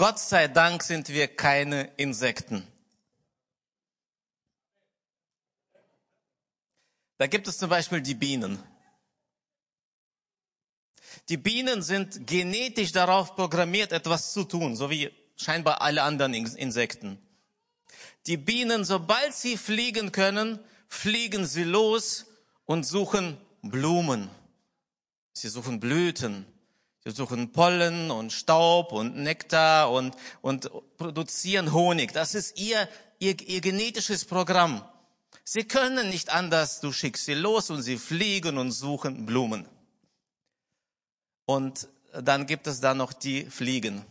Gott sei Dank sind wir keine Insekten. Da gibt es zum Beispiel die Bienen. Die Bienen sind genetisch darauf programmiert, etwas zu tun, so wie scheinbar alle anderen Insekten. Die Bienen, sobald sie fliegen können, fliegen sie los und suchen Blumen. Sie suchen Blüten. Sie suchen Pollen und Staub und Nektar und, und produzieren Honig. Das ist ihr, ihr, ihr genetisches Programm. Sie können nicht anders. Du schickst sie los und sie fliegen und suchen Blumen. Und dann gibt es da noch die Fliegen.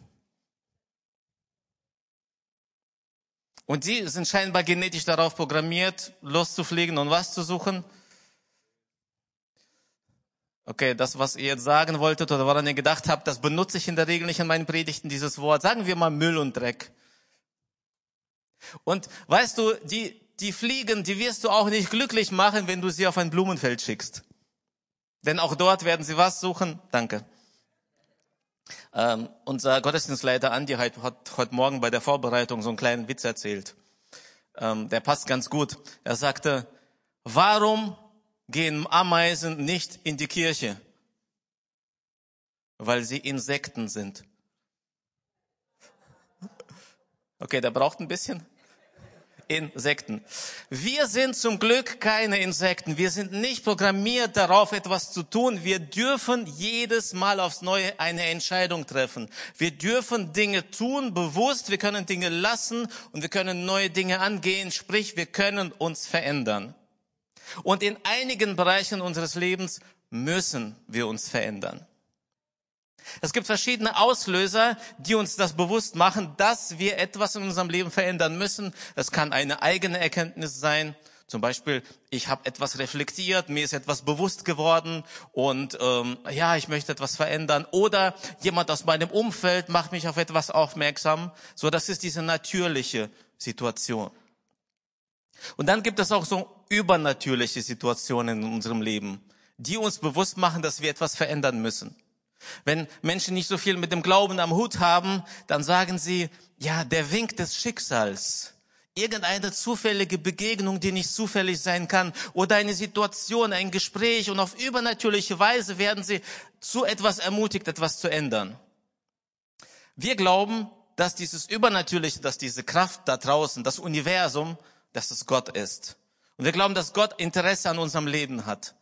Und die sind scheinbar genetisch darauf programmiert, loszufliegen und was zu suchen. Okay, das, was ihr jetzt sagen wolltet oder woran ihr gedacht habt, das benutze ich in der Regel nicht in meinen Predigten, dieses Wort. Sagen wir mal Müll und Dreck. Und weißt du, die, die Fliegen, die wirst du auch nicht glücklich machen, wenn du sie auf ein Blumenfeld schickst. Denn auch dort werden sie was suchen? Danke. Ähm, unser Gottesdienstleiter Andi hat, hat heute Morgen bei der Vorbereitung so einen kleinen Witz erzählt. Ähm, der passt ganz gut. Er sagte, warum gehen Ameisen nicht in die Kirche? Weil sie Insekten sind. Okay, der braucht ein bisschen. Insekten. Wir sind zum Glück keine Insekten. Wir sind nicht programmiert darauf, etwas zu tun. Wir dürfen jedes Mal aufs Neue eine Entscheidung treffen. Wir dürfen Dinge tun, bewusst. Wir können Dinge lassen und wir können neue Dinge angehen. Sprich, wir können uns verändern. Und in einigen Bereichen unseres Lebens müssen wir uns verändern. Es gibt verschiedene Auslöser, die uns das bewusst machen, dass wir etwas in unserem Leben verändern müssen. Es kann eine eigene Erkenntnis sein. Zum Beispiel, ich habe etwas reflektiert, mir ist etwas bewusst geworden und ähm, ja, ich möchte etwas verändern. Oder jemand aus meinem Umfeld macht mich auf etwas aufmerksam. So, das ist diese natürliche Situation. Und dann gibt es auch so übernatürliche Situationen in unserem Leben, die uns bewusst machen, dass wir etwas verändern müssen. Wenn Menschen nicht so viel mit dem Glauben am Hut haben, dann sagen sie, ja, der Wink des Schicksals. Irgendeine zufällige Begegnung, die nicht zufällig sein kann, oder eine Situation, ein Gespräch, und auf übernatürliche Weise werden sie zu etwas ermutigt, etwas zu ändern. Wir glauben, dass dieses Übernatürliche, dass diese Kraft da draußen, das Universum, dass es Gott ist. Und wir glauben, dass Gott Interesse an unserem Leben hat.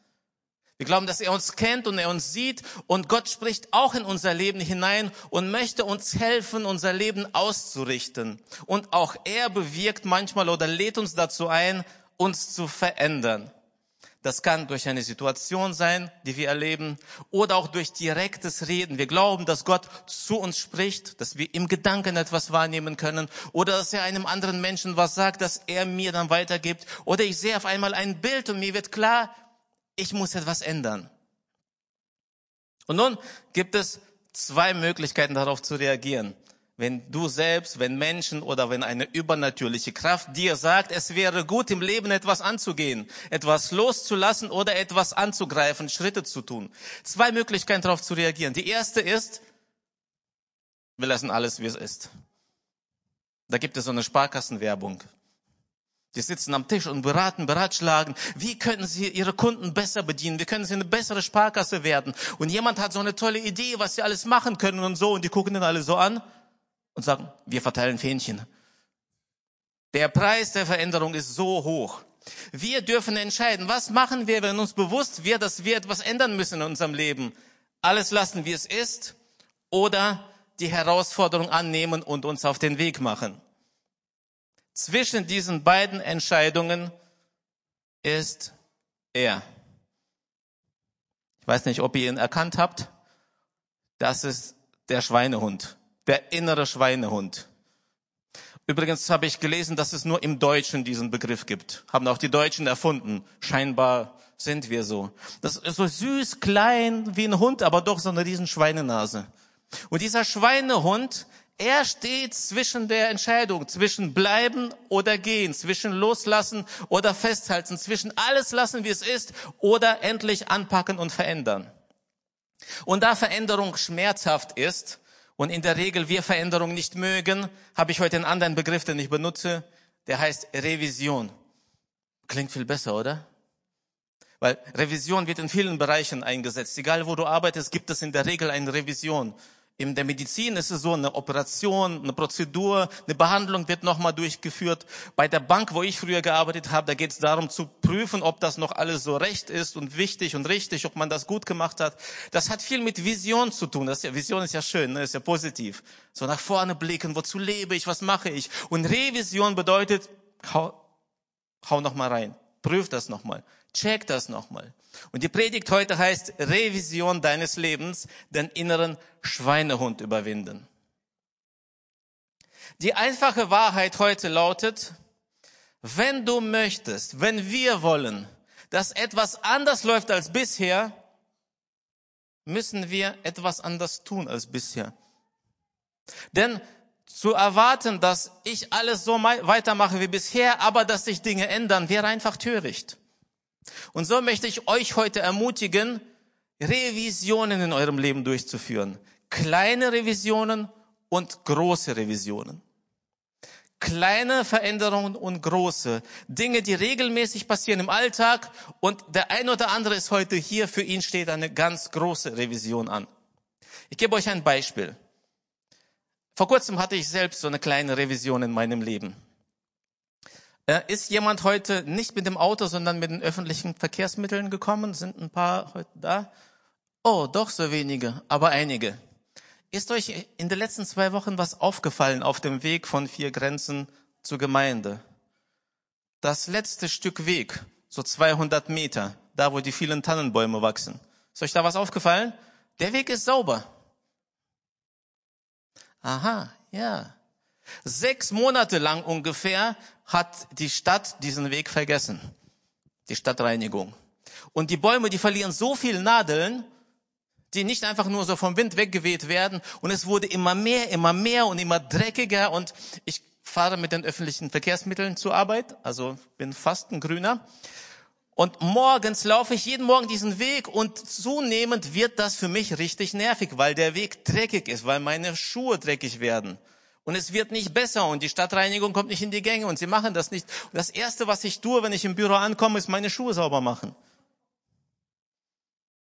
Wir glauben, dass er uns kennt und er uns sieht und Gott spricht auch in unser Leben hinein und möchte uns helfen, unser Leben auszurichten. Und auch er bewirkt manchmal oder lädt uns dazu ein, uns zu verändern. Das kann durch eine Situation sein, die wir erleben, oder auch durch direktes Reden. Wir glauben, dass Gott zu uns spricht, dass wir im Gedanken etwas wahrnehmen können, oder dass er einem anderen Menschen was sagt, dass er mir dann weitergibt, oder ich sehe auf einmal ein Bild und mir wird klar, ich muss etwas ändern. Und nun gibt es zwei Möglichkeiten darauf zu reagieren. Wenn du selbst, wenn Menschen oder wenn eine übernatürliche Kraft dir sagt, es wäre gut im Leben etwas anzugehen, etwas loszulassen oder etwas anzugreifen, Schritte zu tun. Zwei Möglichkeiten darauf zu reagieren. Die erste ist, wir lassen alles, wie es ist. Da gibt es so eine Sparkassenwerbung. Die sitzen am Tisch und beraten, beratschlagen. Wie können sie ihre Kunden besser bedienen? Wie können sie eine bessere Sparkasse werden? Und jemand hat so eine tolle Idee, was sie alles machen können und so. Und die gucken dann alle so an und sagen, wir verteilen Fähnchen. Der Preis der Veränderung ist so hoch. Wir dürfen entscheiden, was machen wir, wenn uns bewusst wird, dass wir etwas ändern müssen in unserem Leben. Alles lassen, wie es ist, oder die Herausforderung annehmen und uns auf den Weg machen. Zwischen diesen beiden Entscheidungen ist er. Ich weiß nicht, ob ihr ihn erkannt habt. Das ist der Schweinehund, der innere Schweinehund. Übrigens habe ich gelesen, dass es nur im Deutschen diesen Begriff gibt. Haben auch die Deutschen erfunden. Scheinbar sind wir so. Das ist so süß, klein wie ein Hund, aber doch so eine riesen Schweinenase. Und dieser Schweinehund er steht zwischen der Entscheidung, zwischen bleiben oder gehen, zwischen loslassen oder festhalten, zwischen alles lassen, wie es ist, oder endlich anpacken und verändern. Und da Veränderung schmerzhaft ist Und in der Regel wir Veränderungen nicht mögen, habe ich heute einen anderen Begriff, den ich benutze, der heißt Revision. Klingt viel besser, oder? Weil Revision wird in vielen Bereichen eingesetzt. Egal wo du arbeitest, gibt es in der Regel eine Revision. In der Medizin ist es so, eine Operation, eine Prozedur, eine Behandlung wird nochmal durchgeführt. Bei der Bank, wo ich früher gearbeitet habe, da geht es darum zu prüfen, ob das noch alles so recht ist und wichtig und richtig, ob man das gut gemacht hat. Das hat viel mit Vision zu tun. Das ist ja, Vision ist ja schön, ne? ist ja positiv. So nach vorne blicken, wozu lebe ich, was mache ich? Und Revision bedeutet, hau, hau noch mal rein, prüf das nochmal, check das nochmal. Und die Predigt heute heißt Revision deines Lebens, den inneren Schweinehund überwinden. Die einfache Wahrheit heute lautet, wenn du möchtest, wenn wir wollen, dass etwas anders läuft als bisher, müssen wir etwas anders tun als bisher. Denn zu erwarten, dass ich alles so weitermache wie bisher, aber dass sich Dinge ändern, wäre einfach töricht. Und so möchte ich euch heute ermutigen, Revisionen in eurem Leben durchzuführen. Kleine Revisionen und große Revisionen. Kleine Veränderungen und große Dinge, die regelmäßig passieren im Alltag und der ein oder andere ist heute hier, für ihn steht eine ganz große Revision an. Ich gebe euch ein Beispiel. Vor kurzem hatte ich selbst so eine kleine Revision in meinem Leben. Äh, ist jemand heute nicht mit dem Auto, sondern mit den öffentlichen Verkehrsmitteln gekommen? Sind ein paar heute da? Oh, doch so wenige, aber einige. Ist euch in den letzten zwei Wochen was aufgefallen auf dem Weg von vier Grenzen zur Gemeinde? Das letzte Stück Weg, so 200 Meter, da wo die vielen Tannenbäume wachsen. Ist euch da was aufgefallen? Der Weg ist sauber. Aha, ja. Sechs Monate lang ungefähr hat die Stadt diesen Weg vergessen. Die Stadtreinigung. Und die Bäume, die verlieren so viel Nadeln, die nicht einfach nur so vom Wind weggeweht werden. Und es wurde immer mehr, immer mehr und immer dreckiger. Und ich fahre mit den öffentlichen Verkehrsmitteln zur Arbeit, also bin fast ein Grüner. Und morgens laufe ich jeden Morgen diesen Weg und zunehmend wird das für mich richtig nervig, weil der Weg dreckig ist, weil meine Schuhe dreckig werden. Und es wird nicht besser und die Stadtreinigung kommt nicht in die Gänge und sie machen das nicht. Und das erste, was ich tue, wenn ich im Büro ankomme, ist meine Schuhe sauber machen.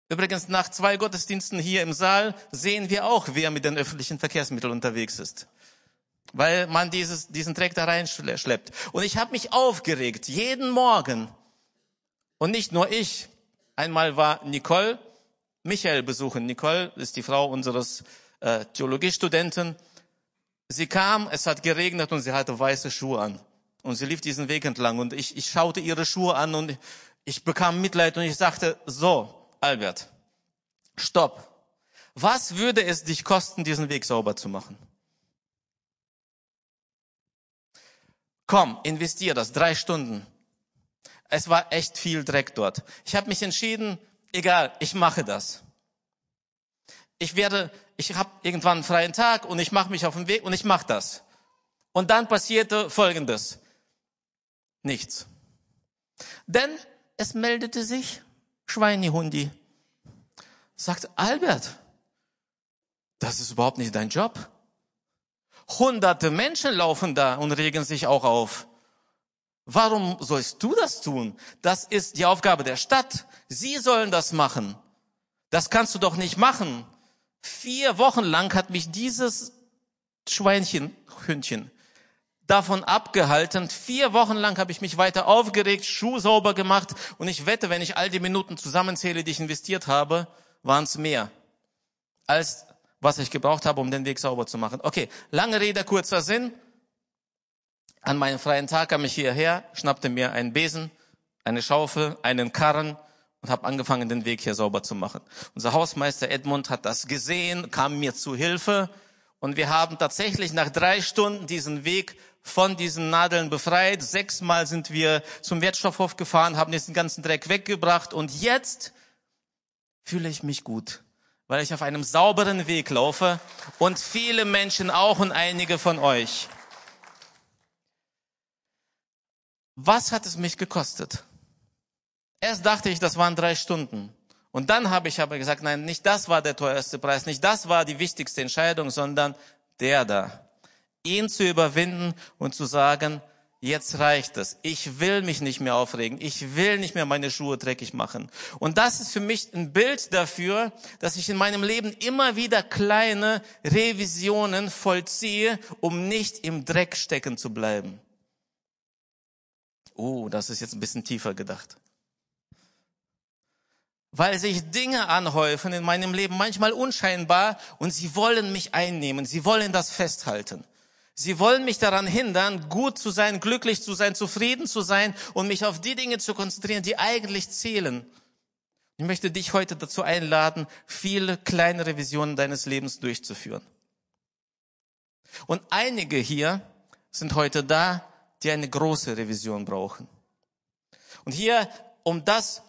Übrigens, nach zwei Gottesdiensten hier im Saal sehen wir auch, wer mit den öffentlichen Verkehrsmitteln unterwegs ist. Weil man dieses, diesen Dreck da reinschleppt. Und ich habe mich aufgeregt, jeden Morgen. Und nicht nur ich. Einmal war Nicole Michael besuchen. Nicole ist die Frau unseres äh, Theologiestudenten. Sie kam, es hat geregnet und sie hatte weiße Schuhe an. Und sie lief diesen Weg entlang und ich, ich schaute ihre Schuhe an und ich bekam Mitleid und ich sagte, so, Albert, stopp. Was würde es dich kosten, diesen Weg sauber zu machen? Komm, investier das, drei Stunden. Es war echt viel Dreck dort. Ich habe mich entschieden, egal, ich mache das. Ich werde ich habe irgendwann einen freien Tag und ich mache mich auf den Weg und ich mache das. Und dann passierte Folgendes. Nichts. Denn es meldete sich Schweinehundi. Sagt Albert, das ist überhaupt nicht dein Job. Hunderte Menschen laufen da und regen sich auch auf. Warum sollst du das tun? Das ist die Aufgabe der Stadt. Sie sollen das machen. Das kannst du doch nicht machen. Vier Wochen lang hat mich dieses Schweinchen, Hündchen, davon abgehalten. Vier Wochen lang habe ich mich weiter aufgeregt, Schuh sauber gemacht und ich wette, wenn ich all die Minuten zusammenzähle, die ich investiert habe, waren es mehr, als was ich gebraucht habe, um den Weg sauber zu machen. Okay, lange Rede, kurzer Sinn. An meinem freien Tag kam ich hierher, schnappte mir einen Besen, eine Schaufel, einen Karren und habe angefangen, den Weg hier sauber zu machen. Unser Hausmeister Edmund hat das gesehen, kam mir zu Hilfe und wir haben tatsächlich nach drei Stunden diesen Weg von diesen Nadeln befreit. Sechsmal sind wir zum Wertstoffhof gefahren, haben diesen ganzen Dreck weggebracht und jetzt fühle ich mich gut, weil ich auf einem sauberen Weg laufe und viele Menschen auch und einige von euch. Was hat es mich gekostet? Erst dachte ich, das waren drei Stunden. Und dann habe ich aber gesagt, nein, nicht das war der teuerste Preis, nicht das war die wichtigste Entscheidung, sondern der da. Ihn zu überwinden und zu sagen, jetzt reicht es. Ich will mich nicht mehr aufregen. Ich will nicht mehr meine Schuhe dreckig machen. Und das ist für mich ein Bild dafür, dass ich in meinem Leben immer wieder kleine Revisionen vollziehe, um nicht im Dreck stecken zu bleiben. Oh, das ist jetzt ein bisschen tiefer gedacht. Weil sich Dinge anhäufen in meinem Leben, manchmal unscheinbar, und sie wollen mich einnehmen, sie wollen das festhalten. Sie wollen mich daran hindern, gut zu sein, glücklich zu sein, zufrieden zu sein und mich auf die Dinge zu konzentrieren, die eigentlich zählen. Ich möchte dich heute dazu einladen, viele kleine Revisionen deines Lebens durchzuführen. Und einige hier sind heute da, die eine große Revision brauchen. Und hier, um das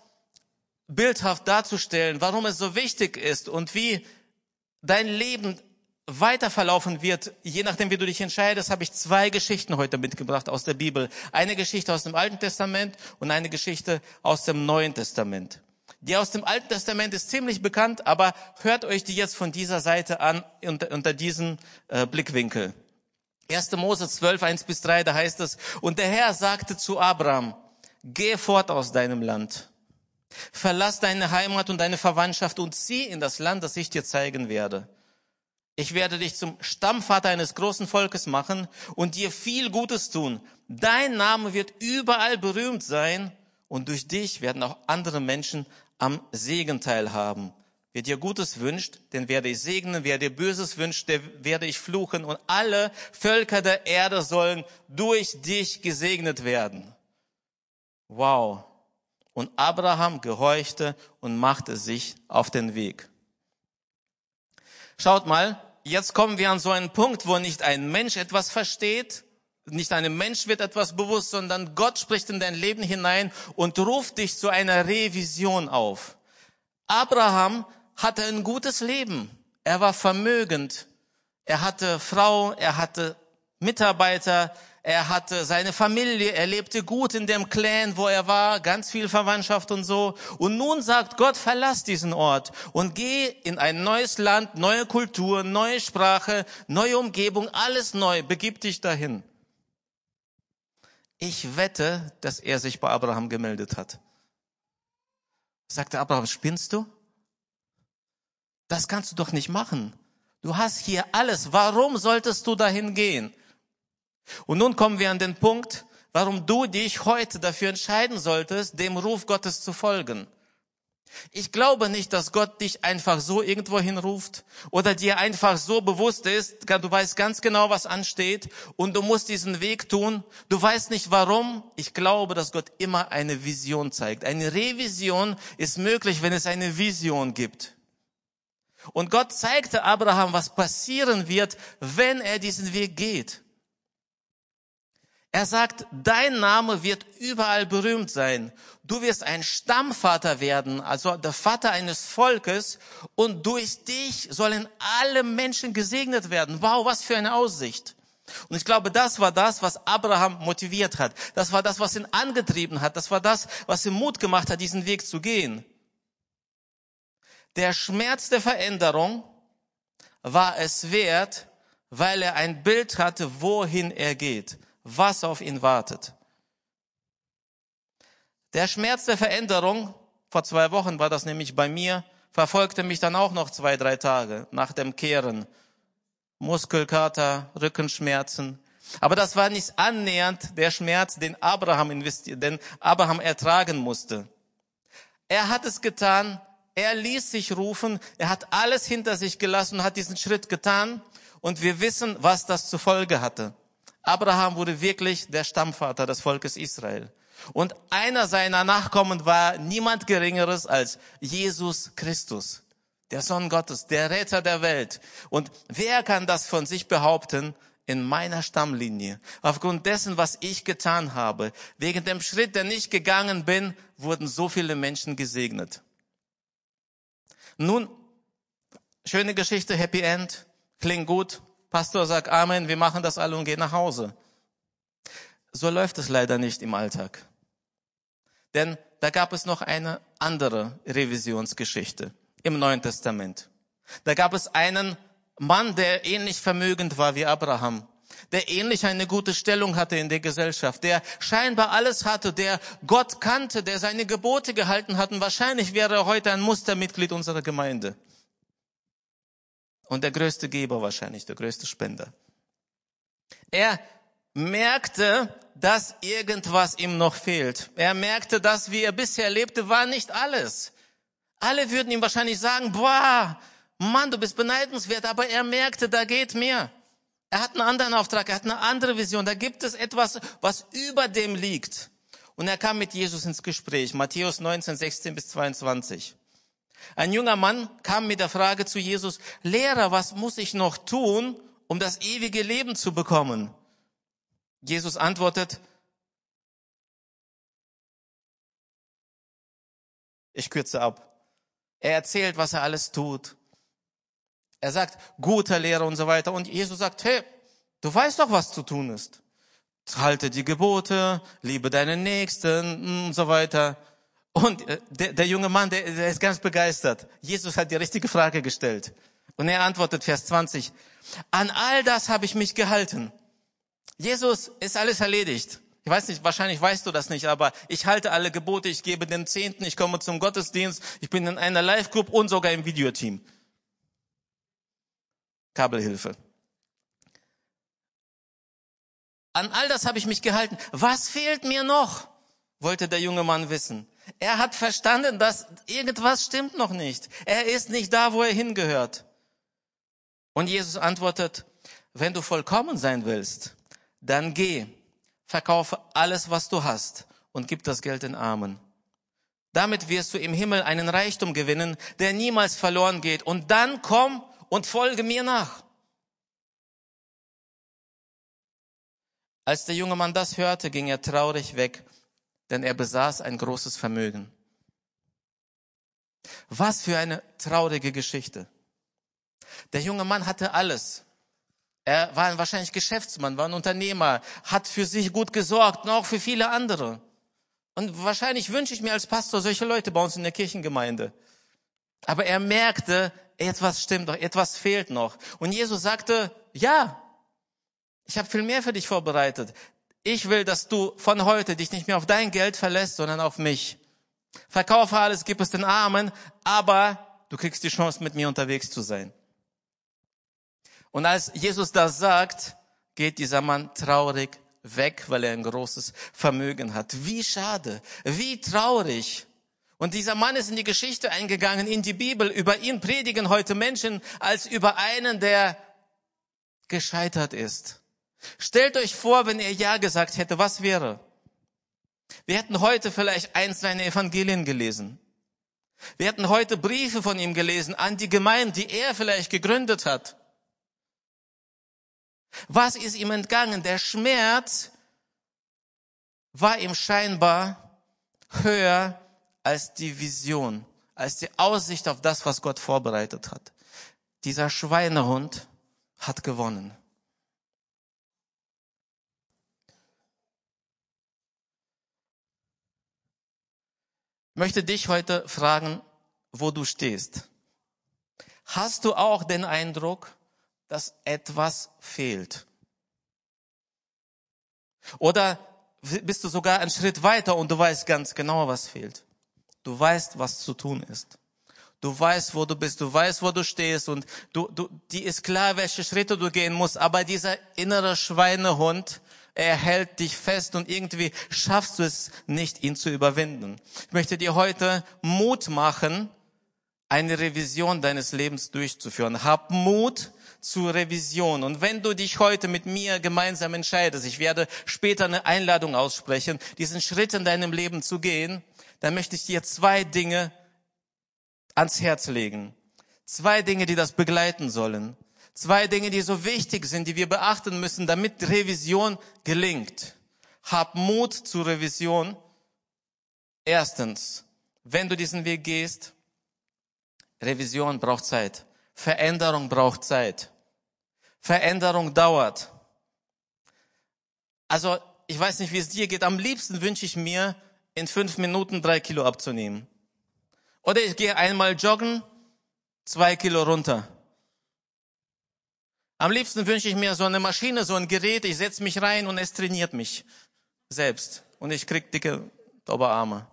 bildhaft darzustellen, warum es so wichtig ist und wie dein Leben weiter verlaufen wird, je nachdem, wie du dich entscheidest, habe ich zwei Geschichten heute mitgebracht aus der Bibel. Eine Geschichte aus dem Alten Testament und eine Geschichte aus dem Neuen Testament. Die aus dem Alten Testament ist ziemlich bekannt, aber hört euch die jetzt von dieser Seite an, unter, unter diesem äh, Blickwinkel. 1. Mose 12, 1 bis 3, da heißt es, und der Herr sagte zu Abraham, geh fort aus deinem Land. Verlass deine Heimat und deine Verwandtschaft und zieh in das Land, das ich dir zeigen werde. Ich werde dich zum Stammvater eines großen Volkes machen und dir viel Gutes tun. Dein Name wird überall berühmt sein und durch dich werden auch andere Menschen am Segen teilhaben. Wer dir Gutes wünscht, den werde ich segnen. Wer dir Böses wünscht, der werde ich fluchen. Und alle Völker der Erde sollen durch dich gesegnet werden. Wow. Und Abraham gehorchte und machte sich auf den Weg. Schaut mal, jetzt kommen wir an so einen Punkt, wo nicht ein Mensch etwas versteht, nicht einem Mensch wird etwas bewusst, sondern Gott spricht in dein Leben hinein und ruft dich zu einer Revision auf. Abraham hatte ein gutes Leben. Er war vermögend. Er hatte Frau, er hatte Mitarbeiter, er hatte seine Familie, er lebte gut in dem Clan, wo er war, ganz viel Verwandtschaft und so. Und nun sagt Gott, verlass diesen Ort und geh in ein neues Land, neue Kultur, neue Sprache, neue Umgebung, alles neu, begib dich dahin. Ich wette, dass er sich bei Abraham gemeldet hat. Sagte Abraham, spinnst du? Das kannst du doch nicht machen. Du hast hier alles. Warum solltest du dahin gehen? Und nun kommen wir an den Punkt, warum du dich heute dafür entscheiden solltest, dem Ruf Gottes zu folgen. Ich glaube nicht, dass Gott dich einfach so irgendwo hinruft oder dir einfach so bewusst ist, du weißt ganz genau, was ansteht und du musst diesen Weg tun. Du weißt nicht warum. Ich glaube, dass Gott immer eine Vision zeigt. Eine Revision ist möglich, wenn es eine Vision gibt. Und Gott zeigte Abraham, was passieren wird, wenn er diesen Weg geht. Er sagt, dein Name wird überall berühmt sein. Du wirst ein Stammvater werden, also der Vater eines Volkes, und durch dich sollen alle Menschen gesegnet werden. Wow, was für eine Aussicht. Und ich glaube, das war das, was Abraham motiviert hat. Das war das, was ihn angetrieben hat. Das war das, was ihm Mut gemacht hat, diesen Weg zu gehen. Der Schmerz der Veränderung war es wert, weil er ein Bild hatte, wohin er geht was auf ihn wartet. Der Schmerz der Veränderung, vor zwei Wochen war das nämlich bei mir, verfolgte mich dann auch noch zwei, drei Tage nach dem Kehren. Muskelkater, Rückenschmerzen. Aber das war nicht annähernd der Schmerz, den Abraham investiert, den Abraham ertragen musste. Er hat es getan, er ließ sich rufen, er hat alles hinter sich gelassen und hat diesen Schritt getan. Und wir wissen, was das zur Folge hatte. Abraham wurde wirklich der Stammvater des Volkes Israel. Und einer seiner Nachkommen war niemand Geringeres als Jesus Christus, der Sohn Gottes, der Retter der Welt. Und wer kann das von sich behaupten? In meiner Stammlinie. Aufgrund dessen, was ich getan habe, wegen dem Schritt, den ich gegangen bin, wurden so viele Menschen gesegnet. Nun, schöne Geschichte, Happy End, klingt gut, Pastor sagt Amen, wir machen das alle und gehen nach Hause. So läuft es leider nicht im Alltag. Denn da gab es noch eine andere Revisionsgeschichte im Neuen Testament. Da gab es einen Mann, der ähnlich vermögend war wie Abraham, der ähnlich eine gute Stellung hatte in der Gesellschaft, der scheinbar alles hatte, der Gott kannte, der seine Gebote gehalten hat und wahrscheinlich wäre er heute ein Mustermitglied unserer Gemeinde. Und der größte Geber wahrscheinlich, der größte Spender. Er merkte, dass irgendwas ihm noch fehlt. Er merkte, dass wie er bisher lebte, war nicht alles. Alle würden ihm wahrscheinlich sagen, boah, Mann, du bist beneidenswert, aber er merkte, da geht mehr. Er hat einen anderen Auftrag, er hat eine andere Vision. Da gibt es etwas, was über dem liegt. Und er kam mit Jesus ins Gespräch. Matthäus 19, 16 bis 22. Ein junger Mann kam mit der Frage zu Jesus, Lehrer, was muss ich noch tun, um das ewige Leben zu bekommen? Jesus antwortet, ich kürze ab. Er erzählt, was er alles tut. Er sagt, guter Lehrer und so weiter. Und Jesus sagt, hey, du weißt doch, was zu tun ist. Halte die Gebote, liebe deinen Nächsten und so weiter. Und äh, der, der junge Mann, der, der ist ganz begeistert. Jesus hat die richtige Frage gestellt. Und er antwortet, Vers 20, an all das habe ich mich gehalten. Jesus ist alles erledigt. Ich weiß nicht, wahrscheinlich weißt du das nicht, aber ich halte alle Gebote, ich gebe den Zehnten, ich komme zum Gottesdienst, ich bin in einer Live-Group und sogar im Videoteam. Kabelhilfe. An all das habe ich mich gehalten. Was fehlt mir noch? wollte der junge Mann wissen. Er hat verstanden, dass irgendwas stimmt noch nicht. Er ist nicht da, wo er hingehört. Und Jesus antwortet, wenn du vollkommen sein willst, dann geh, verkaufe alles, was du hast und gib das Geld den Armen. Damit wirst du im Himmel einen Reichtum gewinnen, der niemals verloren geht. Und dann komm und folge mir nach. Als der junge Mann das hörte, ging er traurig weg, denn er besaß ein großes Vermögen. Was für eine traurige Geschichte. Der junge Mann hatte alles. Er war wahrscheinlich Geschäftsmann, war ein Unternehmer, hat für sich gut gesorgt und auch für viele andere. Und wahrscheinlich wünsche ich mir als Pastor solche Leute bei uns in der Kirchengemeinde. Aber er merkte, etwas stimmt doch, etwas fehlt noch. Und Jesus sagte, ja, ich habe viel mehr für dich vorbereitet. Ich will, dass du von heute dich nicht mehr auf dein Geld verlässt, sondern auf mich. Verkaufe alles, gib es den Armen, aber du kriegst die Chance, mit mir unterwegs zu sein. Und als Jesus das sagt, geht dieser Mann traurig weg, weil er ein großes Vermögen hat. Wie schade, wie traurig. Und dieser Mann ist in die Geschichte eingegangen, in die Bibel. Über ihn predigen heute Menschen als über einen, der gescheitert ist. Stellt euch vor, wenn er Ja gesagt hätte, was wäre? Wir hätten heute vielleicht eins seiner Evangelien gelesen. Wir hätten heute Briefe von ihm gelesen an die Gemeinde, die er vielleicht gegründet hat. Was ist ihm entgangen? Der Schmerz war ihm scheinbar höher als die Vision, als die Aussicht auf das, was Gott vorbereitet hat. Dieser Schweinehund hat gewonnen. Möchte dich heute fragen, wo du stehst. Hast du auch den Eindruck, dass etwas fehlt? Oder bist du sogar einen Schritt weiter und du weißt ganz genau, was fehlt? Du weißt, was zu tun ist. Du weißt, wo du bist, du weißt, wo du stehst und du, du, die ist klar, welche Schritte du gehen musst, aber dieser innere Schweinehund, er hält dich fest und irgendwie schaffst du es nicht, ihn zu überwinden. Ich möchte dir heute Mut machen, eine Revision deines Lebens durchzuführen. Hab Mut, zur Revision. Und wenn du dich heute mit mir gemeinsam entscheidest, ich werde später eine Einladung aussprechen, diesen Schritt in deinem Leben zu gehen, dann möchte ich dir zwei Dinge ans Herz legen. Zwei Dinge, die das begleiten sollen. Zwei Dinge, die so wichtig sind, die wir beachten müssen, damit Revision gelingt. Hab Mut zur Revision. Erstens, wenn du diesen Weg gehst, Revision braucht Zeit. Veränderung braucht Zeit. Veränderung dauert. Also, ich weiß nicht, wie es dir geht. Am liebsten wünsche ich mir, in fünf Minuten drei Kilo abzunehmen. Oder ich gehe einmal joggen, zwei Kilo runter. Am liebsten wünsche ich mir so eine Maschine, so ein Gerät, ich setze mich rein und es trainiert mich selbst. Und ich krieg dicke Oberarme,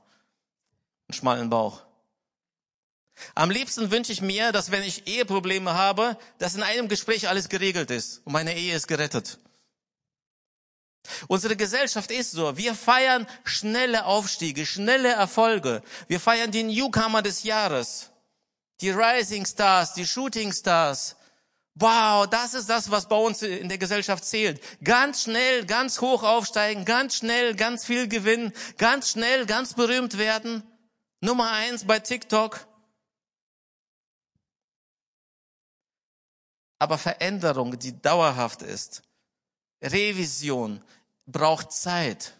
einen schmalen Bauch. Am liebsten wünsche ich mir, dass wenn ich Eheprobleme habe, dass in einem Gespräch alles geregelt ist und meine Ehe ist gerettet. Unsere Gesellschaft ist so. Wir feiern schnelle Aufstiege, schnelle Erfolge. Wir feiern die Newcomer des Jahres. Die Rising Stars, die Shooting Stars. Wow, das ist das, was bei uns in der Gesellschaft zählt. Ganz schnell, ganz hoch aufsteigen, ganz schnell, ganz viel gewinnen, ganz schnell, ganz berühmt werden. Nummer eins bei TikTok. Aber Veränderung, die dauerhaft ist, Revision braucht Zeit.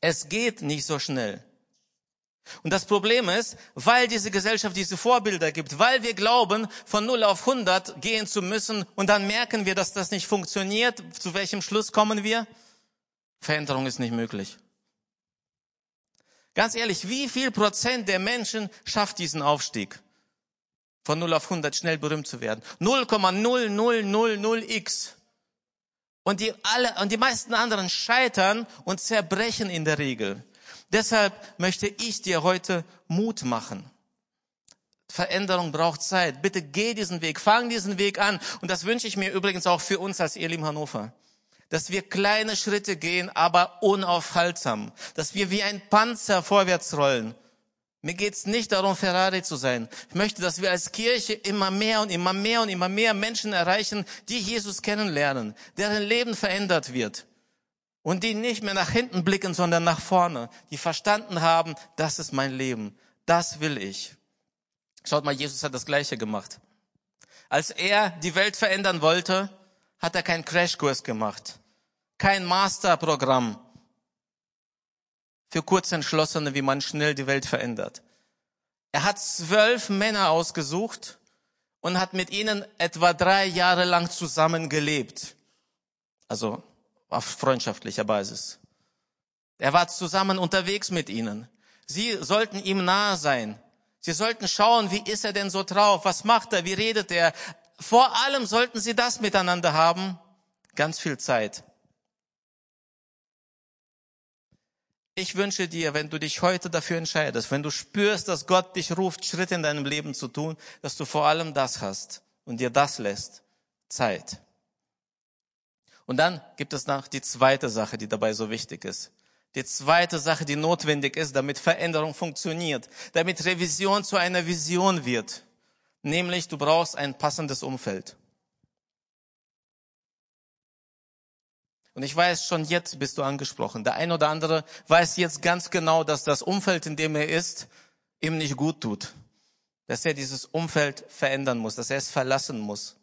Es geht nicht so schnell. Und das Problem ist, weil diese Gesellschaft diese Vorbilder gibt, weil wir glauben, von 0 auf 100 gehen zu müssen und dann merken wir, dass das nicht funktioniert, zu welchem Schluss kommen wir? Veränderung ist nicht möglich. Ganz ehrlich, wie viel Prozent der Menschen schafft diesen Aufstieg? Von 0 auf 100 schnell berühmt zu werden. 0,0000x. Und die alle, und die meisten anderen scheitern und zerbrechen in der Regel. Deshalb möchte ich dir heute Mut machen. Veränderung braucht Zeit. Bitte geh diesen Weg, fang diesen Weg an. Und das wünsche ich mir übrigens auch für uns als Elim Hannover. Dass wir kleine Schritte gehen, aber unaufhaltsam. Dass wir wie ein Panzer vorwärts rollen mir geht's nicht darum, Ferrari zu sein. Ich möchte, dass wir als Kirche immer mehr und immer mehr und immer mehr Menschen erreichen, die Jesus kennenlernen, deren Leben verändert wird. Und die nicht mehr nach hinten blicken, sondern nach vorne. Die verstanden haben, das ist mein Leben. Das will ich. Schaut mal, Jesus hat das Gleiche gemacht. Als er die Welt verändern wollte, hat er keinen Crashkurs gemacht. Kein Masterprogramm für Kurzentschlossene, wie man schnell die Welt verändert. Er hat zwölf Männer ausgesucht und hat mit ihnen etwa drei Jahre lang zusammengelebt. Also auf freundschaftlicher Basis. Er war zusammen unterwegs mit ihnen. Sie sollten ihm nahe sein. Sie sollten schauen, wie ist er denn so drauf? Was macht er? Wie redet er? Vor allem sollten sie das miteinander haben. Ganz viel Zeit. Ich wünsche dir, wenn du dich heute dafür entscheidest, wenn du spürst, dass Gott dich ruft, Schritte in deinem Leben zu tun, dass du vor allem das hast und dir das lässt. Zeit. Und dann gibt es noch die zweite Sache, die dabei so wichtig ist. Die zweite Sache, die notwendig ist, damit Veränderung funktioniert, damit Revision zu einer Vision wird. Nämlich, du brauchst ein passendes Umfeld. Und ich weiß, schon jetzt bist du angesprochen. Der ein oder andere weiß jetzt ganz genau, dass das Umfeld, in dem er ist, ihm nicht gut tut. Dass er dieses Umfeld verändern muss, dass er es verlassen muss.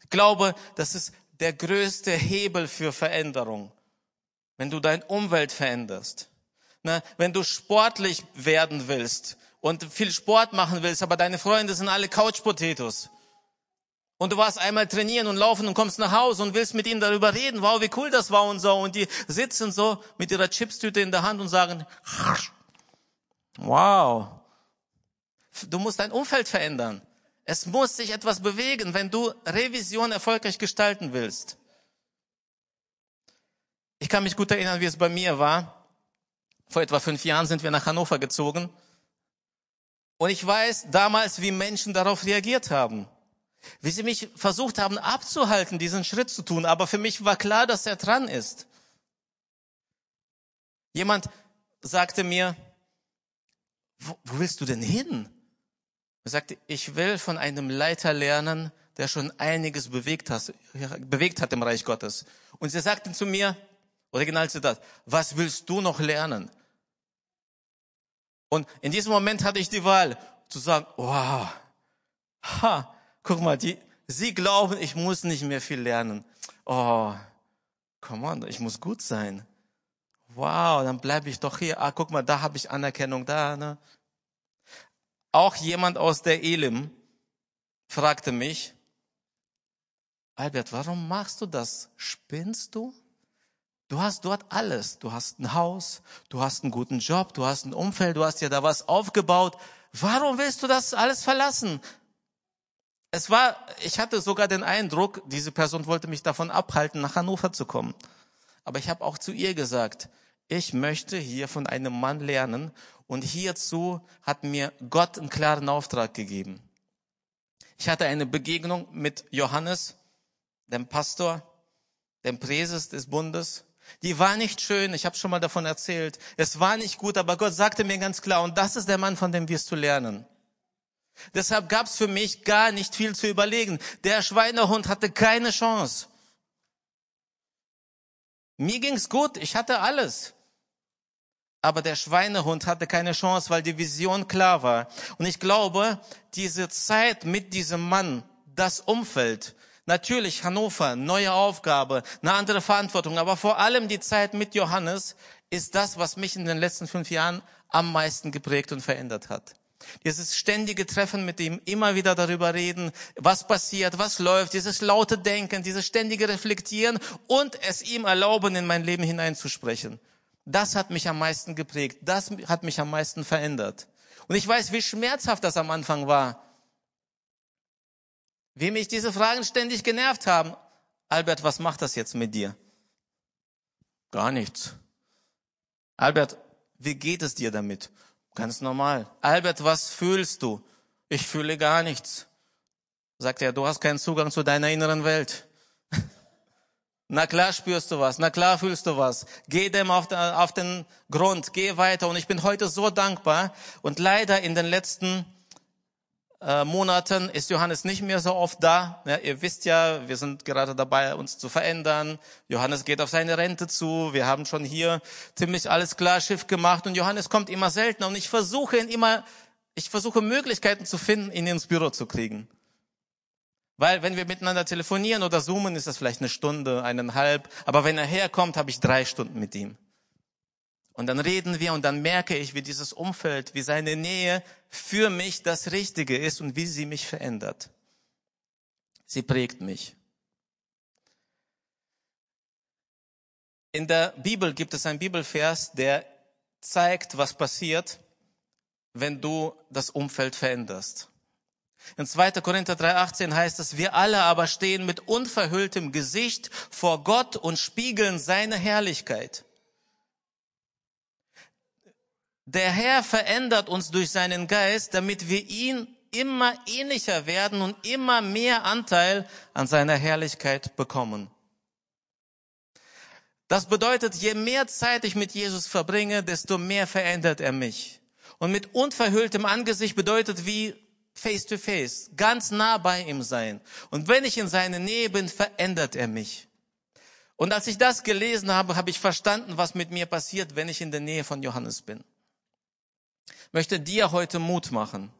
Ich glaube, das ist der größte Hebel für Veränderung. Wenn du dein Umwelt veränderst. Ne? Wenn du sportlich werden willst und viel Sport machen willst, aber deine Freunde sind alle Couch Potatoes und du warst einmal trainieren und laufen und kommst nach Hause und willst mit ihnen darüber reden, wow, wie cool das war und so. Und die sitzen so mit ihrer Chipstüte in der Hand und sagen, wow. Du musst dein Umfeld verändern. Es muss sich etwas bewegen, wenn du Revision erfolgreich gestalten willst. Ich kann mich gut erinnern, wie es bei mir war. Vor etwa fünf Jahren sind wir nach Hannover gezogen. Und ich weiß damals, wie Menschen darauf reagiert haben wie sie mich versucht haben abzuhalten, diesen Schritt zu tun, aber für mich war klar, dass er dran ist. Jemand sagte mir, wo, willst du denn hin? Er sagte, ich will von einem Leiter lernen, der schon einiges bewegt hat, bewegt hat im Reich Gottes. Und sie sagten zu mir, Originalzitat, was willst du noch lernen? Und in diesem Moment hatte ich die Wahl zu sagen, wow, ha, Guck mal, die, sie glauben, ich muss nicht mehr viel lernen. Oh, come on, ich muss gut sein. Wow, dann bleibe ich doch hier. Ah, guck mal, da habe ich Anerkennung da. Ne? Auch jemand aus der Elim fragte mich, Albert, warum machst du das? Spinnst du? Du hast dort alles. Du hast ein Haus, du hast einen guten Job, du hast ein Umfeld, du hast dir da was aufgebaut. Warum willst du das alles verlassen? Es war, ich hatte sogar den Eindruck, diese Person wollte mich davon abhalten, nach Hannover zu kommen. Aber ich habe auch zu ihr gesagt, ich möchte hier von einem Mann lernen und hierzu hat mir Gott einen klaren Auftrag gegeben. Ich hatte eine Begegnung mit Johannes, dem Pastor, dem Präses des Bundes. Die war nicht schön, ich habe schon mal davon erzählt. Es war nicht gut, aber Gott sagte mir ganz klar, und das ist der Mann, von dem wirst du lernen. Deshalb gab es für mich gar nicht viel zu überlegen. Der Schweinehund hatte keine Chance. Mir ging's gut, ich hatte alles. Aber der Schweinehund hatte keine Chance, weil die Vision klar war. Und ich glaube, diese Zeit mit diesem Mann, das Umfeld, natürlich Hannover, neue Aufgabe, eine andere Verantwortung, aber vor allem die Zeit mit Johannes ist das, was mich in den letzten fünf Jahren am meisten geprägt und verändert hat. Dieses ständige Treffen mit ihm, immer wieder darüber reden, was passiert, was läuft, dieses laute Denken, dieses ständige Reflektieren und es ihm erlauben, in mein Leben hineinzusprechen. Das hat mich am meisten geprägt, das hat mich am meisten verändert. Und ich weiß, wie schmerzhaft das am Anfang war. Wie mich diese Fragen ständig genervt haben. Albert, was macht das jetzt mit dir? Gar nichts. Albert, wie geht es dir damit? Ganz normal. Albert, was fühlst du? Ich fühle gar nichts. Sagt er, du hast keinen Zugang zu deiner inneren Welt. Na klar spürst du was, na klar fühlst du was. Geh dem auf, auf den Grund, geh weiter. Und ich bin heute so dankbar. Und leider in den letzten äh, Monaten ist Johannes nicht mehr so oft da. Ja, ihr wisst ja, wir sind gerade dabei, uns zu verändern. Johannes geht auf seine Rente zu. Wir haben schon hier ziemlich alles klar Schiff gemacht und Johannes kommt immer seltener und ich versuche ihn immer, ich versuche Möglichkeiten zu finden, ihn ins Büro zu kriegen. Weil wenn wir miteinander telefonieren oder zoomen, ist das vielleicht eine Stunde, eineinhalb. Aber wenn er herkommt, habe ich drei Stunden mit ihm. Und dann reden wir und dann merke ich, wie dieses Umfeld, wie seine Nähe für mich das Richtige ist und wie sie mich verändert. Sie prägt mich. In der Bibel gibt es einen Bibelvers, der zeigt, was passiert, wenn du das Umfeld veränderst. In 2. Korinther 3,18 heißt es, wir alle aber stehen mit unverhülltem Gesicht vor Gott und spiegeln seine Herrlichkeit. Der Herr verändert uns durch seinen Geist, damit wir ihn immer ähnlicher werden und immer mehr Anteil an seiner Herrlichkeit bekommen. Das bedeutet, je mehr Zeit ich mit Jesus verbringe, desto mehr verändert er mich. Und mit unverhülltem Angesicht bedeutet wie face to face, ganz nah bei ihm sein. Und wenn ich in seine Nähe bin, verändert er mich. Und als ich das gelesen habe, habe ich verstanden, was mit mir passiert, wenn ich in der Nähe von Johannes bin möchte dir heute Mut machen.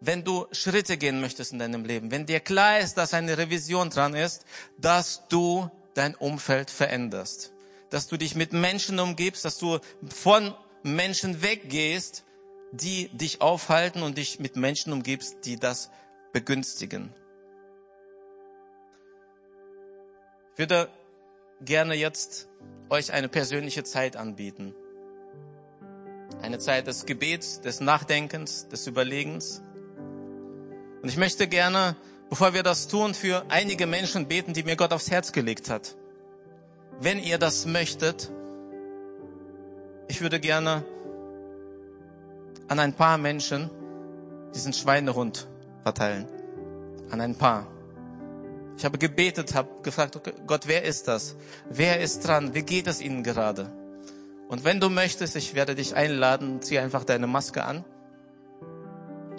Wenn du Schritte gehen möchtest in deinem Leben, wenn dir klar ist, dass eine Revision dran ist, dass du dein Umfeld veränderst, dass du dich mit Menschen umgibst, dass du von Menschen weggehst, die dich aufhalten und dich mit Menschen umgibst, die das begünstigen. Ich würde gerne jetzt euch eine persönliche Zeit anbieten. Eine Zeit des Gebets, des Nachdenkens, des Überlegens. Und ich möchte gerne, bevor wir das tun, für einige Menschen beten, die mir Gott aufs Herz gelegt hat. Wenn ihr das möchtet, ich würde gerne an ein paar Menschen diesen Schweinehund verteilen. An ein paar. Ich habe gebetet, habe gefragt, Gott, wer ist das? Wer ist dran? Wie geht es Ihnen gerade? Und wenn du möchtest, ich werde dich einladen, zieh einfach deine Maske an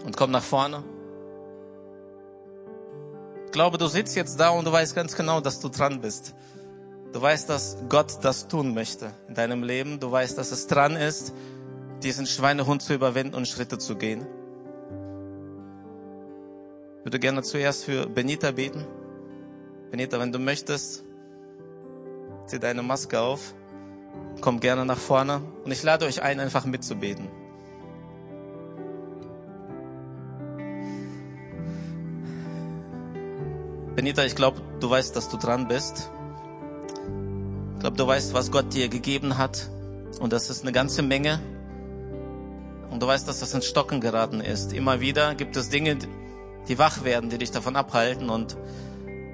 und komm nach vorne. Ich glaube, du sitzt jetzt da und du weißt ganz genau, dass du dran bist. Du weißt, dass Gott das tun möchte in deinem Leben. Du weißt, dass es dran ist, diesen Schweinehund zu überwinden und Schritte zu gehen. Ich würde gerne zuerst für Benita beten. Benita, wenn du möchtest, zieh deine Maske auf. Kommt gerne nach vorne und ich lade euch ein, einfach mitzubeten. Benita, ich glaube, du weißt, dass du dran bist. Ich glaube, du weißt, was Gott dir gegeben hat. Und das ist eine ganze Menge. Und du weißt, dass das ins Stocken geraten ist. Immer wieder gibt es Dinge, die wach werden, die dich davon abhalten. Und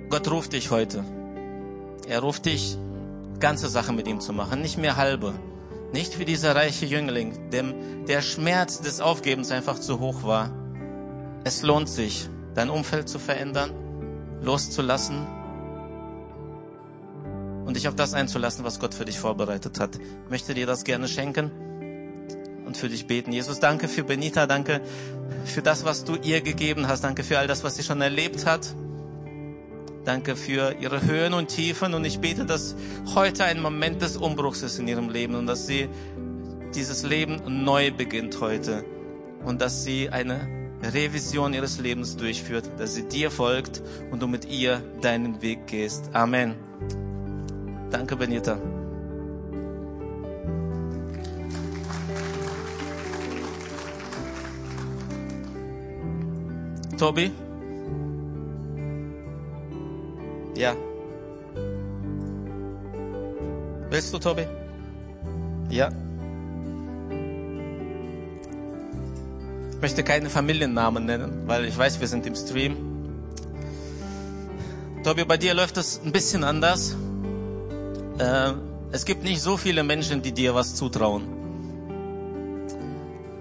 Gott ruft dich heute. Er ruft dich, ganze Sache mit ihm zu machen, nicht mehr halbe. Nicht wie dieser reiche Jüngling, dem der Schmerz des Aufgebens einfach zu hoch war. Es lohnt sich, dein Umfeld zu verändern, loszulassen und dich auf das einzulassen, was Gott für dich vorbereitet hat. Ich möchte dir das gerne schenken und für dich beten. Jesus, danke für Benita, danke für das, was du ihr gegeben hast, danke für all das, was sie schon erlebt hat. Danke für ihre Höhen und Tiefen und ich bete, dass heute ein Moment des Umbruchs ist in ihrem Leben und dass sie dieses Leben neu beginnt heute und dass sie eine Revision ihres Lebens durchführt, dass sie dir folgt und du mit ihr deinen Weg gehst. Amen. Danke, Benita. Tobi? Ja. Willst du, Tobi? Ja. Ich möchte keine Familiennamen nennen, weil ich weiß, wir sind im Stream. Tobi, bei dir läuft es ein bisschen anders. Äh, es gibt nicht so viele Menschen, die dir was zutrauen.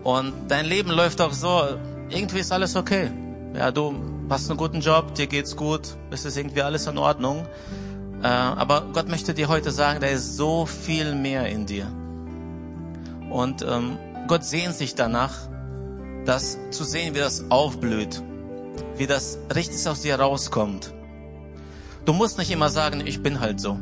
Und dein Leben läuft auch so, irgendwie ist alles okay. Ja, du hast einen guten Job, dir geht's gut, es ist irgendwie alles in Ordnung. Äh, aber Gott möchte dir heute sagen, da ist so viel mehr in dir. Und ähm, Gott sehnt sich danach, das zu sehen, wie das aufblüht, wie das richtig aus dir rauskommt. Du musst nicht immer sagen, ich bin halt so.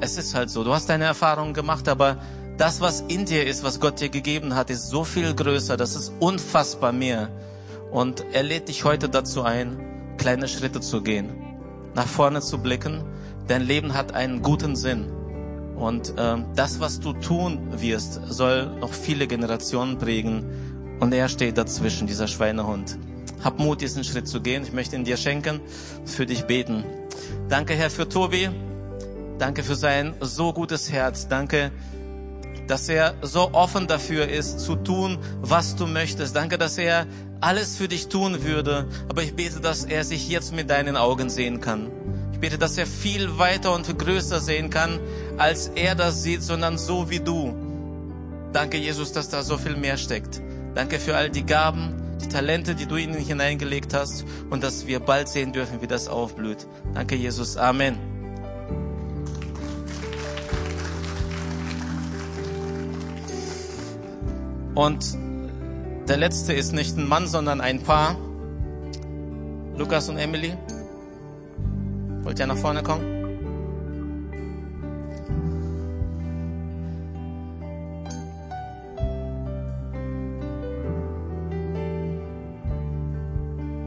Es ist halt so. Du hast deine Erfahrungen gemacht, aber das, was in dir ist, was Gott dir gegeben hat, ist so viel größer. Das ist unfassbar mehr. Und er lädt dich heute dazu ein, kleine Schritte zu gehen, nach vorne zu blicken. Dein Leben hat einen guten Sinn. Und äh, das, was du tun wirst, soll noch viele Generationen prägen. Und er steht dazwischen, dieser Schweinehund. Hab Mut, diesen Schritt zu gehen. Ich möchte ihn dir schenken, für dich beten. Danke, Herr, für Tobi. Danke für sein so gutes Herz. Danke, dass er so offen dafür ist, zu tun, was du möchtest. Danke, dass er alles für dich tun würde. Aber ich bete, dass er sich jetzt mit deinen Augen sehen kann. Ich bete, dass er viel weiter und größer sehen kann, als er das sieht, sondern so wie du. Danke, Jesus, dass da so viel mehr steckt. Danke für all die Gaben, die Talente, die du in ihn hineingelegt hast und dass wir bald sehen dürfen, wie das aufblüht. Danke, Jesus. Amen. Und der letzte ist nicht ein Mann, sondern ein Paar. Lukas und Emily. Wollt ihr nach vorne kommen?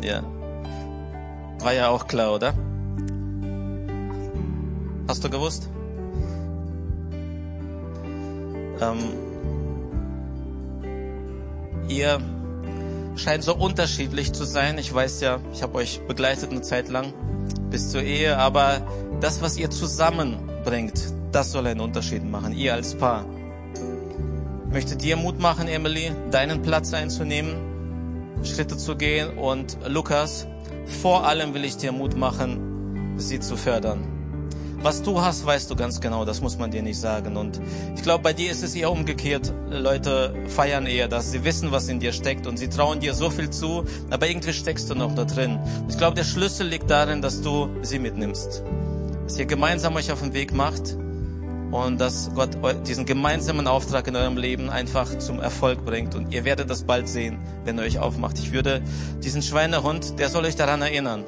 Ja. War ja auch klar, oder? Hast du gewusst? Ähm, Ihr scheint so unterschiedlich zu sein. Ich weiß ja, ich habe euch begleitet eine Zeit lang bis zur Ehe, aber das, was ihr zusammenbringt, das soll einen Unterschied machen, ihr als Paar. Ich möchte dir Mut machen, Emily, deinen Platz einzunehmen, Schritte zu gehen und Lukas, vor allem will ich dir Mut machen, sie zu fördern. Was du hast, weißt du ganz genau, das muss man dir nicht sagen. Und ich glaube, bei dir ist es eher umgekehrt. Leute feiern eher, dass sie wissen, was in dir steckt und sie trauen dir so viel zu, aber irgendwie steckst du noch da drin. Ich glaube, der Schlüssel liegt darin, dass du sie mitnimmst. Dass ihr gemeinsam euch auf den Weg macht und dass Gott diesen gemeinsamen Auftrag in eurem Leben einfach zum Erfolg bringt. Und ihr werdet das bald sehen, wenn ihr euch aufmacht. Ich würde diesen Schweinehund, der soll euch daran erinnern.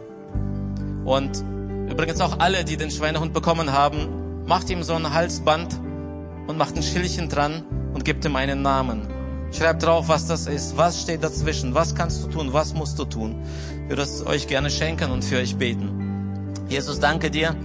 Und Übrigens auch alle, die den Schweinehund bekommen haben, macht ihm so ein Halsband und macht ein Schildchen dran und gibt ihm einen Namen. Schreibt drauf, was das ist, was steht dazwischen, was kannst du tun, was musst du tun. Ich würde es euch gerne schenken und für euch beten. Jesus, danke dir.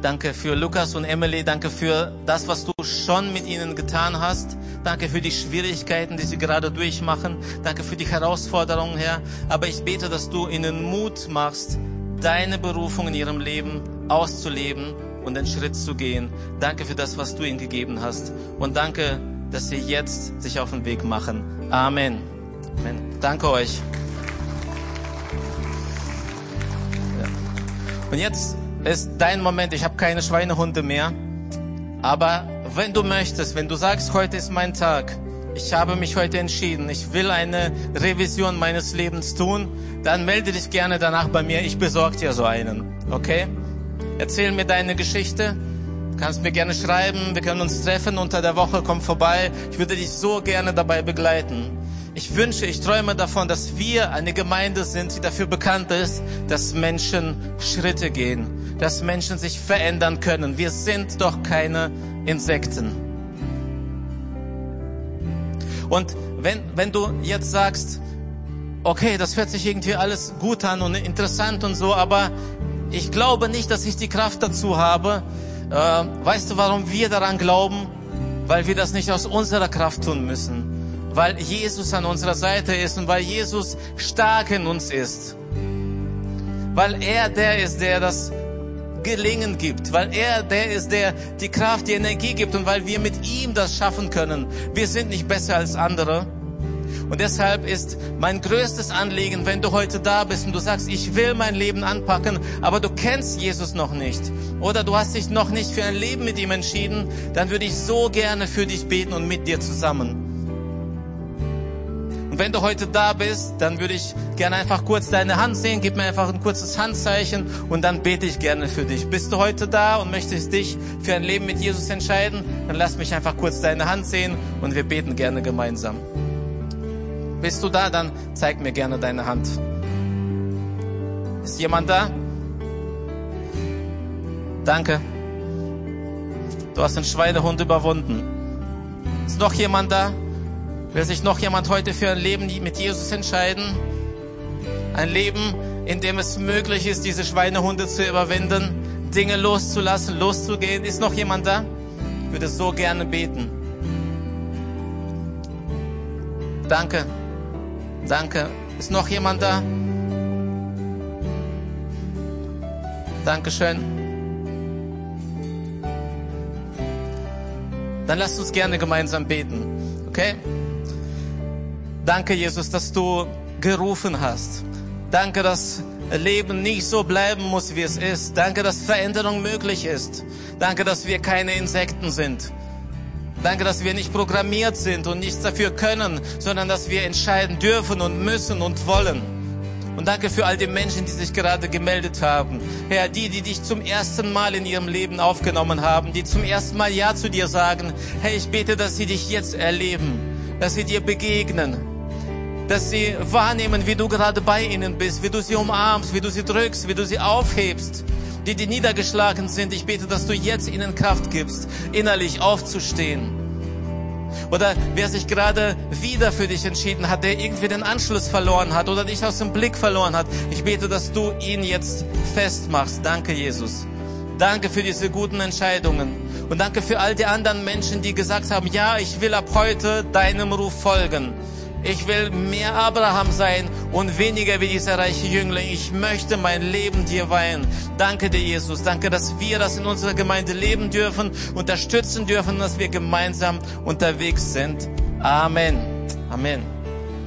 Danke für Lukas und Emily. Danke für das, was du schon mit ihnen getan hast. Danke für die Schwierigkeiten, die sie gerade durchmachen. Danke für die Herausforderungen, Herr. Aber ich bete, dass du ihnen Mut machst, deine Berufung in ihrem Leben auszuleben und den Schritt zu gehen. Danke für das, was du ihnen gegeben hast. Und danke, dass sie jetzt sich auf den Weg machen. Amen. Amen. Danke euch. Ja. Und jetzt ist dein Moment. Ich habe keine Schweinehunde mehr. Aber wenn du möchtest, wenn du sagst, heute ist mein Tag, ich habe mich heute entschieden, ich will eine Revision meines Lebens tun, dann melde dich gerne danach bei mir. Ich besorge dir so einen. Okay? Erzähl mir deine Geschichte. Du kannst mir gerne schreiben. Wir können uns treffen unter der Woche. Komm vorbei. Ich würde dich so gerne dabei begleiten. Ich wünsche, ich träume davon, dass wir eine Gemeinde sind, die dafür bekannt ist, dass Menschen Schritte gehen, dass Menschen sich verändern können. Wir sind doch keine Insekten. Und wenn, wenn du jetzt sagst, okay, das hört sich irgendwie alles gut an und interessant und so, aber ich glaube nicht, dass ich die Kraft dazu habe. Äh, weißt du, warum wir daran glauben? Weil wir das nicht aus unserer Kraft tun müssen. Weil Jesus an unserer Seite ist und weil Jesus stark in uns ist. Weil er der ist, der das Gelingen gibt, weil er der ist, der die Kraft, die Energie gibt und weil wir mit ihm das schaffen können. Wir sind nicht besser als andere. Und deshalb ist mein größtes Anliegen, wenn du heute da bist und du sagst, ich will mein Leben anpacken, aber du kennst Jesus noch nicht oder du hast dich noch nicht für ein Leben mit ihm entschieden, dann würde ich so gerne für dich beten und mit dir zusammen. Und wenn du heute da bist, dann würde ich gerne einfach kurz deine Hand sehen. Gib mir einfach ein kurzes Handzeichen und dann bete ich gerne für dich. Bist du heute da und möchtest dich für ein Leben mit Jesus entscheiden? Dann lass mich einfach kurz deine Hand sehen und wir beten gerne gemeinsam. Bist du da? Dann zeig mir gerne deine Hand. Ist jemand da? Danke. Du hast den Schweinehund überwunden. Ist noch jemand da? Will sich noch jemand heute für ein Leben mit Jesus entscheiden? Ein Leben, in dem es möglich ist, diese Schweinehunde zu überwinden, Dinge loszulassen, loszugehen. Ist noch jemand da? Ich würde so gerne beten. Danke. Danke. Ist noch jemand da? Dankeschön. Dann lasst uns gerne gemeinsam beten. Okay? Danke, Jesus, dass du gerufen hast. Danke, dass Leben nicht so bleiben muss, wie es ist. Danke, dass Veränderung möglich ist. Danke, dass wir keine Insekten sind. Danke, dass wir nicht programmiert sind und nichts dafür können, sondern dass wir entscheiden dürfen und müssen und wollen. Und danke für all die Menschen, die sich gerade gemeldet haben. Herr, die, die dich zum ersten Mal in ihrem Leben aufgenommen haben, die zum ersten Mal Ja zu dir sagen. Herr, ich bete, dass sie dich jetzt erleben, dass sie dir begegnen, dass sie wahrnehmen, wie du gerade bei ihnen bist, wie du sie umarmst, wie du sie drückst, wie du sie aufhebst. Die, die niedergeschlagen sind, ich bete, dass du jetzt ihnen Kraft gibst, innerlich aufzustehen. Oder wer sich gerade wieder für dich entschieden hat, der irgendwie den Anschluss verloren hat oder dich aus dem Blick verloren hat, ich bete, dass du ihn jetzt festmachst. Danke, Jesus. Danke für diese guten Entscheidungen. Und danke für all die anderen Menschen, die gesagt haben, ja, ich will ab heute deinem Ruf folgen. Ich will mehr Abraham sein und weniger wie dieser reiche Jüngling. Ich möchte mein Leben dir weihen. Danke dir, Jesus. Danke, dass wir das in unserer Gemeinde leben dürfen, unterstützen dürfen, dass wir gemeinsam unterwegs sind. Amen. Amen.